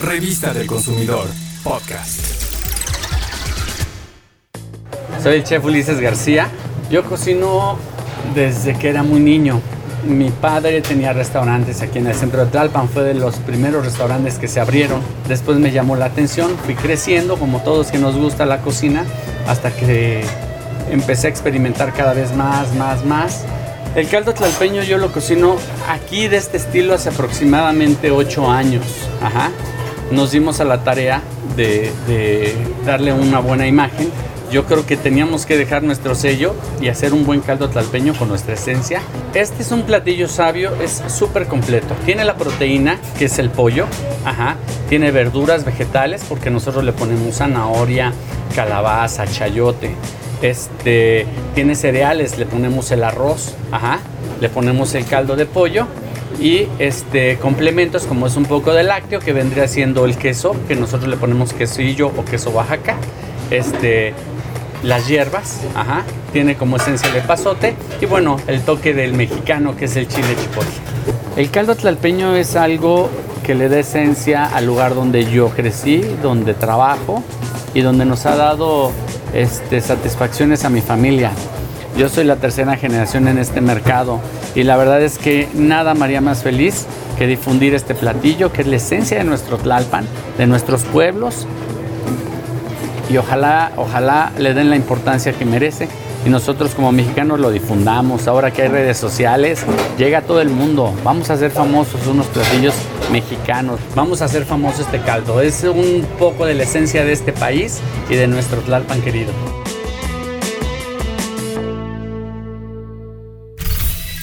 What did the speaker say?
Revista del Consumidor, podcast. Soy el chef Ulises García. Yo cocino desde que era muy niño. Mi padre tenía restaurantes aquí en el centro de Tlalpan, fue de los primeros restaurantes que se abrieron. Después me llamó la atención, fui creciendo como todos que nos gusta la cocina, hasta que empecé a experimentar cada vez más, más, más. El caldo tlalpeño yo lo cocino aquí de este estilo hace aproximadamente 8 años. Ajá. Nos dimos a la tarea de, darle una buena imagen yo creo que teníamos que dejar nuestro sello y hacer un buen caldo tlalpeño con nuestra esencia. Este es un platillo sabio, es súper completo. Tiene la proteína, que es el pollo, ajá. Tiene verduras vegetales, porque nosotros le ponemos zanahoria, calabaza, chayote. Este, tiene cereales, le ponemos el arroz, ajá. Le ponemos el caldo de pollo y este complementos como es un poco de lácteo que vendría siendo el queso que nosotros le ponemos quesillo o queso Oaxaca este las hierbas, tiene como esencia de pasote y bueno, el toque del mexicano que es el chile chipotle. El caldo tlalpeño es algo que le da esencia al lugar donde yo crecí, donde trabajo y donde nos ha dado este, satisfacciones a mi familia. Yo soy la tercera generación en este mercado y la verdad es que nada me haría más feliz que difundir este platillo que es la esencia de nuestro Tlalpan, de nuestros pueblos y ojalá, ojalá le den la importancia que merece y nosotros como mexicanos lo difundamos. Ahora que hay redes sociales, llega a todo el mundo. Vamos a hacer famosos unos platillos mexicanos. Vamos a hacer famoso este caldo. Es un poco de la esencia de este país y de nuestro Tlalpan querido.